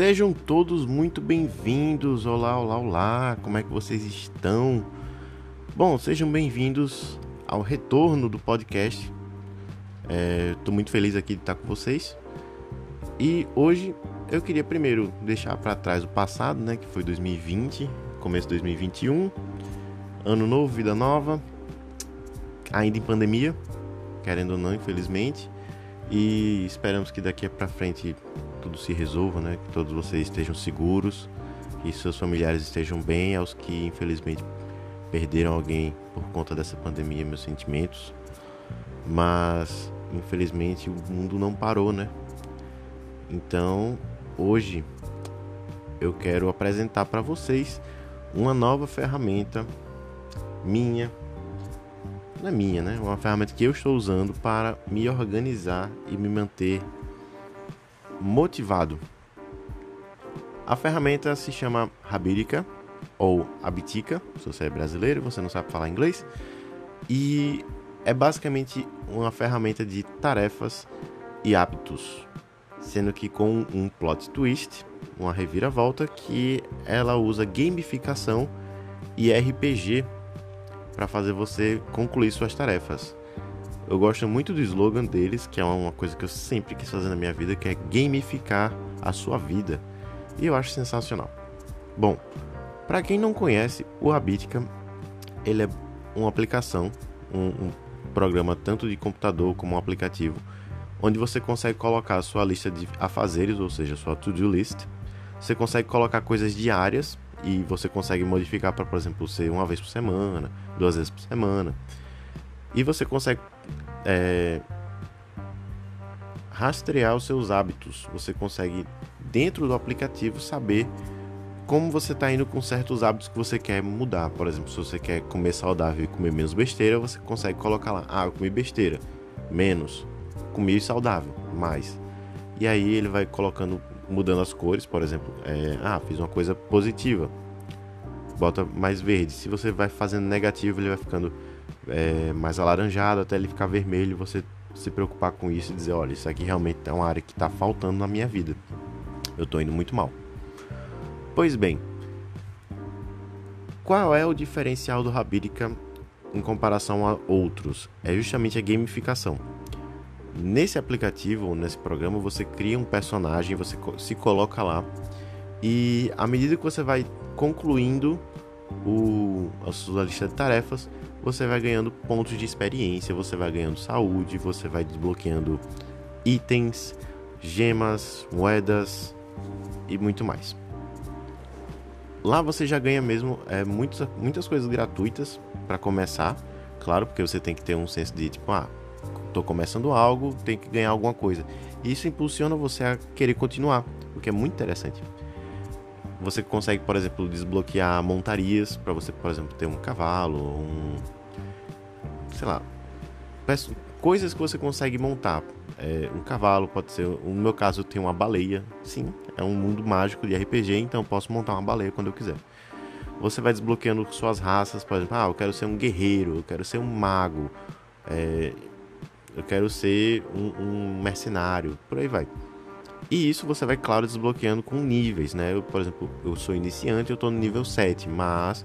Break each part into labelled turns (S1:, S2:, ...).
S1: Sejam todos muito bem-vindos. Olá, olá, olá. Como é que vocês estão? Bom, sejam bem-vindos ao retorno do podcast. Estou é, muito feliz aqui de estar com vocês. E hoje eu queria primeiro deixar para trás o passado, né, que foi 2020, começo de 2021, ano novo, vida nova, ainda em pandemia, querendo ou não, infelizmente. E esperamos que daqui para frente tudo se resolva, né? Que todos vocês estejam seguros, que seus familiares estejam bem, aos que infelizmente perderam alguém por conta dessa pandemia, meus sentimentos. Mas infelizmente o mundo não parou, né? Então, hoje eu quero apresentar para vocês uma nova ferramenta minha não é minha, né? Uma ferramenta que eu estou usando para me organizar e me manter motivado. A ferramenta se chama Rabirica ou Abitica, se você é brasileiro e você não sabe falar inglês, e é basicamente uma ferramenta de tarefas e hábitos, sendo que com um plot twist, uma reviravolta que ela usa gamificação e RPG para fazer você concluir suas tarefas. Eu gosto muito do slogan deles, que é uma coisa que eu sempre quis fazer na minha vida, que é gamificar a sua vida. E eu acho sensacional. Bom, para quem não conhece, o Habitica, ele é uma aplicação, um, um programa tanto de computador como um aplicativo, onde você consegue colocar a sua lista de afazeres, ou seja, sua to-do list. Você consegue colocar coisas diárias e você consegue modificar para, por exemplo, ser uma vez por semana, duas vezes por semana. E você consegue é, rastrear os seus hábitos. Você consegue, dentro do aplicativo, saber como você está indo com certos hábitos que você quer mudar. Por exemplo, se você quer comer saudável e comer menos besteira, você consegue colocar lá: ah, eu comi besteira, menos, comi saudável, mais. E aí ele vai colocando mudando as cores, por exemplo, é, ah, fiz uma coisa positiva, bota mais verde. Se você vai fazendo negativo, ele vai ficando é, mais alaranjado até ele ficar vermelho. Você se preocupar com isso e dizer, olha, isso aqui realmente é uma área que está faltando na minha vida. Eu estou indo muito mal. Pois bem, qual é o diferencial do Rabirica em comparação a outros? É justamente a gamificação. Nesse aplicativo nesse programa você cria um personagem, você se coloca lá e à medida que você vai concluindo o, a sua lista de tarefas, você vai ganhando pontos de experiência, você vai ganhando saúde, você vai desbloqueando itens, gemas, moedas e muito mais. Lá você já ganha mesmo é, muitas, muitas coisas gratuitas para começar, claro, porque você tem que ter um senso de tipo, ah, estou começando algo, tem que ganhar alguma coisa. E isso impulsiona você a querer continuar, o que é muito interessante. Você consegue, por exemplo, desbloquear montarias para você, por exemplo, ter um cavalo, um sei lá, coisas que você consegue montar. É, um cavalo pode ser, no meu caso eu tenho uma baleia, sim, é um mundo mágico de RPG, então eu posso montar uma baleia quando eu quiser. Você vai desbloqueando suas raças, por exemplo, ah, eu quero ser um guerreiro, eu quero ser um mago, é, eu quero ser um, um, mercenário, por aí vai. E isso você vai, claro, desbloqueando com níveis, né? Eu, por exemplo, eu sou iniciante, eu estou no nível 7, mas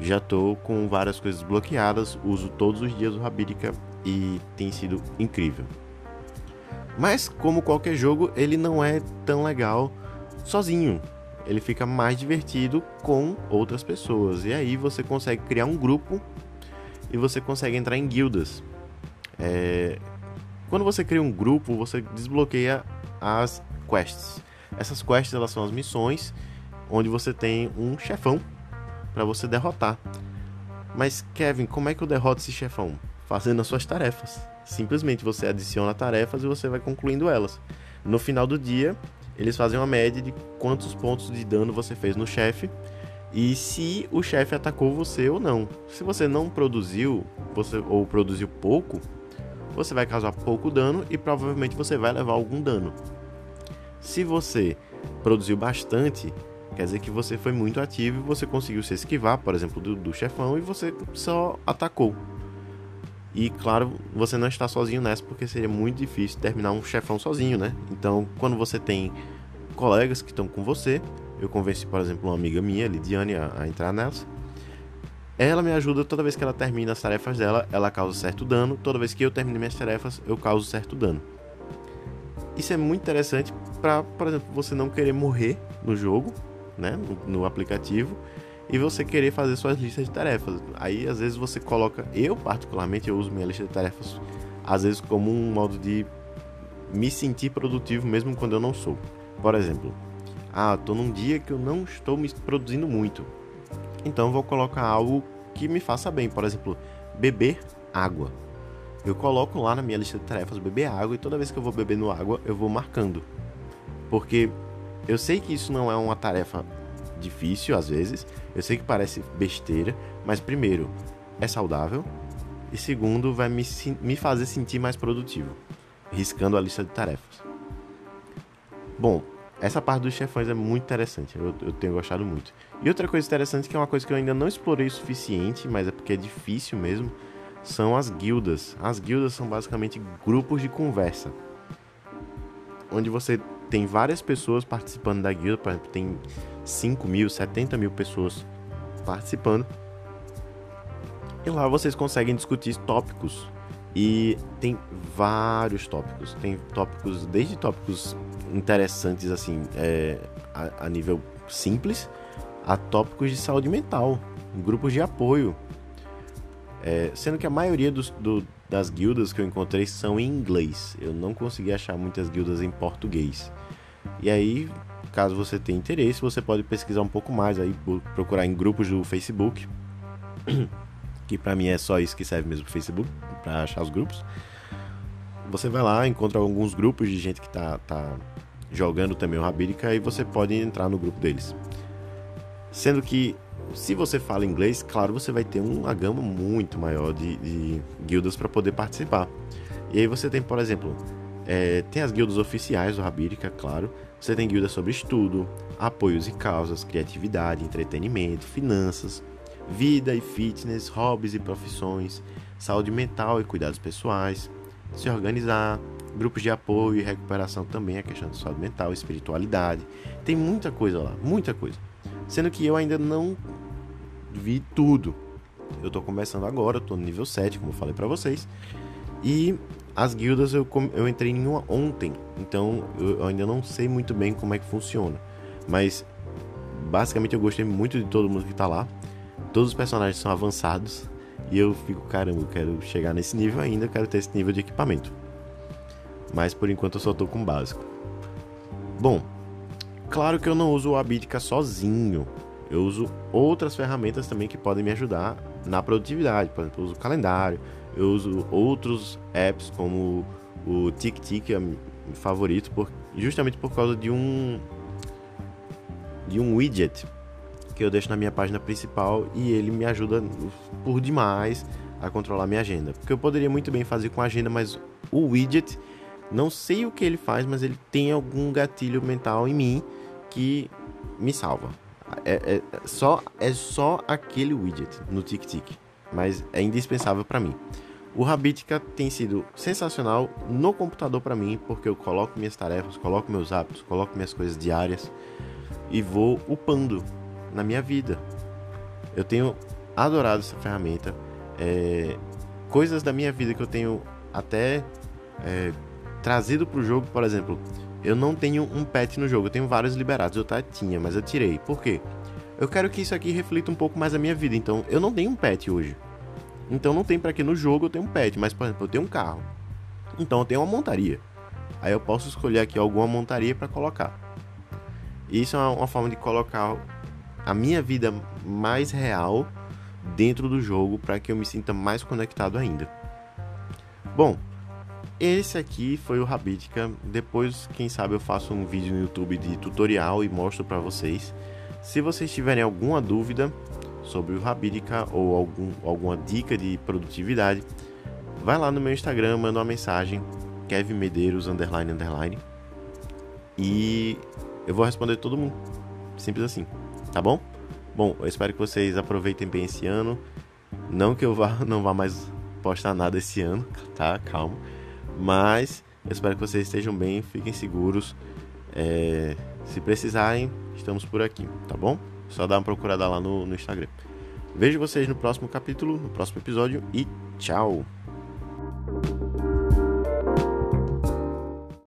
S1: já estou com várias coisas bloqueadas, uso todos os dias o Rabirica e tem sido incrível. Mas como qualquer jogo, ele não é tão legal sozinho. Ele fica mais divertido com outras pessoas. E aí você consegue criar um grupo e você consegue entrar em guildas. É... Quando você cria um grupo, você desbloqueia as quests. Essas quests elas são as missões onde você tem um chefão para você derrotar. Mas Kevin, como é que eu derroto esse chefão? Fazendo as suas tarefas. Simplesmente você adiciona tarefas e você vai concluindo elas. No final do dia, eles fazem uma média de quantos pontos de dano você fez no chefe e se o chefe atacou você ou não. Se você não produziu, você ou produziu pouco, você vai causar pouco dano e provavelmente você vai levar algum dano. Se você produziu bastante, quer dizer que você foi muito ativo e você conseguiu se esquivar, por exemplo, do, do chefão e você só atacou. E claro, você não está sozinho nessa porque seria muito difícil terminar um chefão sozinho, né? Então, quando você tem colegas que estão com você. Eu convenci, por exemplo, uma amiga minha, Lidiane, a, a entrar nelas. Ela me ajuda toda vez que ela termina as tarefas dela, ela causa certo dano. Toda vez que eu termino minhas tarefas, eu causo certo dano. Isso é muito interessante para, por exemplo, você não querer morrer no jogo, né, no, no aplicativo, e você querer fazer suas listas de tarefas. Aí às vezes você coloca, eu particularmente eu uso minha lista de tarefas às vezes como um modo de me sentir produtivo mesmo quando eu não sou. Por exemplo, ah, tô num dia que eu não estou me produzindo muito. Então vou colocar algo que me faça bem, por exemplo, beber água. Eu coloco lá na minha lista de tarefas beber água e toda vez que eu vou bebendo água, eu vou marcando. Porque eu sei que isso não é uma tarefa difícil às vezes, eu sei que parece besteira, mas primeiro, é saudável e segundo, vai me, me fazer sentir mais produtivo, riscando a lista de tarefas. Bom, essa parte dos chefões é muito interessante, eu, eu, tenho gostado muito. E outra coisa interessante, que é uma coisa que eu ainda não explorei o suficiente, mas é porque é difícil mesmo, são as guildas. As guildas são basicamente grupos de conversa, onde você tem várias pessoas participando da guilda, por exemplo, tem 5 mil, 70 mil pessoas participando. E lá vocês conseguem discutir tópicos. E tem vários tópicos. Tem tópicos, desde tópicos interessantes, assim, é, a, a nível simples, a tópicos de saúde mental, grupos de apoio. É, sendo que a maioria dos, do, das guildas que eu encontrei são em inglês. Eu não consegui achar muitas guildas em português. E aí, caso você tenha interesse, você pode pesquisar um pouco mais aí, procurar em grupos do Facebook. Que para mim é só isso que serve mesmo pro Facebook, para achar os grupos. Você vai lá, encontra alguns grupos de gente que tá, tá jogando também o Rabirica e você pode entrar no grupo deles. Sendo que, se você fala inglês, claro, você vai ter uma gama muito maior de, de guildas para poder participar. E aí você tem, por exemplo, é, tem as guildas oficiais do Rabirica, claro. Você tem guildas sobre estudo, apoios e causas, criatividade, entretenimento, finanças, vida e fitness, hobbies e profissões, saúde mental e cuidados pessoais, se organizar, grupos de apoio e recuperação também, a questão de saúde mental, espiritualidade. Tem muita coisa lá, muita coisa. Sendo que eu ainda não vi tudo. Eu tô começando agora, tô no nível 7, como eu falei para vocês. E as guildas eu, eu entrei em uma ontem, então eu ainda não sei muito bem como é que funciona. Mas basicamente eu gostei muito de todo mundo que tá lá. Todos os personagens são avançados. E eu fico, caramba, eu quero chegar nesse nível ainda, quero ter esse nível de equipamento. Mas por enquanto eu só tô com o básico. Bom, claro que eu não uso o Abidica sozinho. Eu uso outras ferramentas também que podem me ajudar na produtividade. Por exemplo, eu uso o calendário, eu uso outros apps como o TikTok, é meu favorito, por, justamente por causa de um de um widget que eu deixo na minha página principal e ele me ajuda por demais a controlar minha agenda. Porque eu poderia muito bem fazer com a agenda, mas o widget, não sei o que ele faz, mas ele tem algum gatilho mental em mim que me salva. É, é só, é só aquele widget no TikTok, mas é indispensável para mim. O Habitica tem sido sensacional no computador para mim, porque eu coloco minhas tarefas, coloco meus hábitos, coloco minhas coisas diárias e vou upando na minha vida. Eu tenho adorado essa ferramenta. É, coisas da minha vida que eu tenho até é, trazido para o jogo, por exemplo, eu não tenho um pet no jogo, eu tenho vários liberados, eu até tinha, mas eu tirei. Por quê? Eu quero que isso aqui reflita um pouco mais a minha vida, então eu não tenho um pet hoje. Então não tem para que no jogo eu tenho um pet, mas por exemplo, eu tenho um carro. Então eu tenho uma montaria. Aí eu posso escolher aqui alguma montaria para colocar. Isso é uma forma de colocar a minha vida mais real dentro do jogo para que eu me sinta mais conectado ainda. Bom, esse aqui foi o Rabidica. Depois, quem sabe, eu faço um vídeo no YouTube de tutorial e mostro para vocês. Se vocês tiverem alguma dúvida sobre o Rabidica ou algum, alguma dica de produtividade, vai lá no meu Instagram, manda uma mensagem, Kevin Medeiros, underline, underline, e eu vou responder todo mundo. Simples assim tá bom? Bom, eu espero que vocês aproveitem bem esse ano. Não que eu vá, não vá mais postar nada esse ano, tá? Calma. Mas eu espero que vocês estejam bem, fiquem seguros. É, Se precisarem, estamos por aqui, tá bom? Só dá uma procurada lá no, no Instagram. Vejo vocês no próximo capítulo, no próximo episódio e tchau!